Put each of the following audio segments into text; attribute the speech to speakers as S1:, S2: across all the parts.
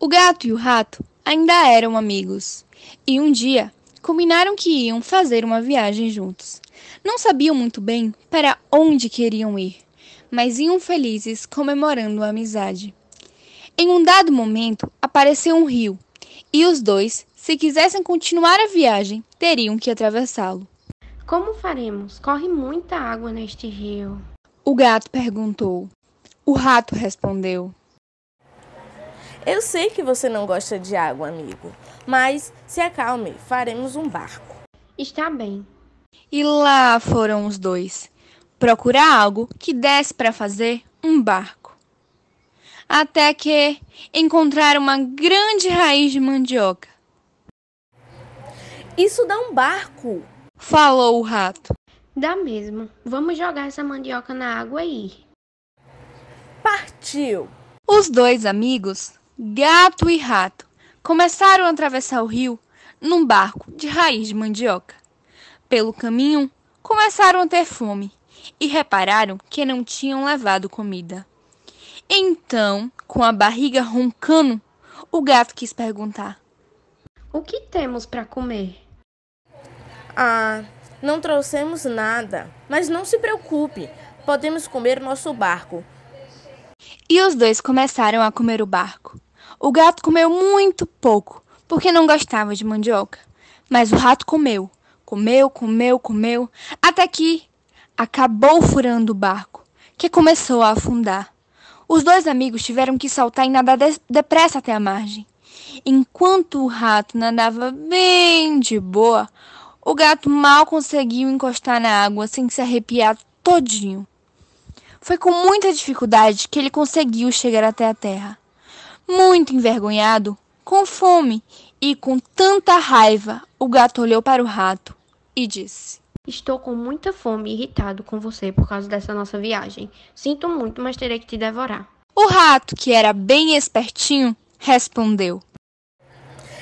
S1: O gato e o rato ainda eram amigos, e um dia combinaram que iam fazer uma viagem juntos. Não sabiam muito bem para onde queriam ir, mas iam felizes comemorando a amizade. Em um dado momento, apareceu um rio, e os dois, se quisessem continuar a viagem, teriam que atravessá-lo.
S2: Como faremos? Corre muita água neste rio.
S1: O gato perguntou. O rato respondeu:
S3: Eu sei que você não gosta de água, amigo, mas se acalme, faremos um barco.
S2: Está bem.
S1: E lá foram os dois procurar algo que desse para fazer um barco. Até que encontraram uma grande raiz de mandioca.
S3: Isso dá um barco,
S1: falou o rato.
S2: Dá mesmo. Vamos jogar essa mandioca na água e ir.
S3: Partiu!
S1: Os dois amigos, gato e rato, começaram a atravessar o rio num barco de raiz de mandioca. Pelo caminho, começaram a ter fome e repararam que não tinham levado comida. Então, com a barriga roncando, o gato quis perguntar:
S2: O que temos para comer?
S3: Ah, não trouxemos nada, mas não se preocupe, podemos comer nosso barco.
S1: E os dois começaram a comer o barco. O gato comeu muito pouco, porque não gostava de mandioca. Mas o rato comeu, comeu, comeu, comeu, até que acabou furando o barco, que começou a afundar. Os dois amigos tiveram que saltar e nadar depressa até a margem. Enquanto o rato nadava bem de boa, o gato mal conseguiu encostar na água sem se arrepiar todinho. Foi com muita dificuldade que ele conseguiu chegar até a terra. Muito envergonhado, com fome e com tanta raiva, o gato olhou para o rato e disse:
S2: Estou com muita fome e irritado com você por causa dessa nossa viagem. Sinto muito, mas terei que te devorar.
S1: O rato, que era bem espertinho, respondeu: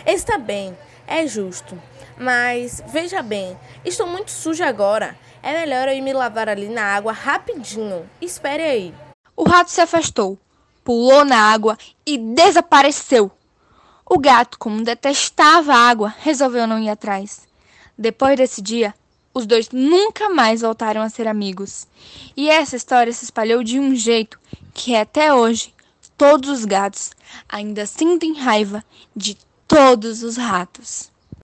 S3: Está bem, é justo. Mas veja bem, estou muito suja agora. É melhor eu ir me lavar ali na água rapidinho. Espere aí.
S1: O rato se afastou, pulou na água e desapareceu. O gato, como detestava a água, resolveu não ir atrás. Depois desse dia, os dois nunca mais voltaram a ser amigos. E essa história se espalhou de um jeito que até hoje todos os gatos ainda sentem raiva de todos os ratos.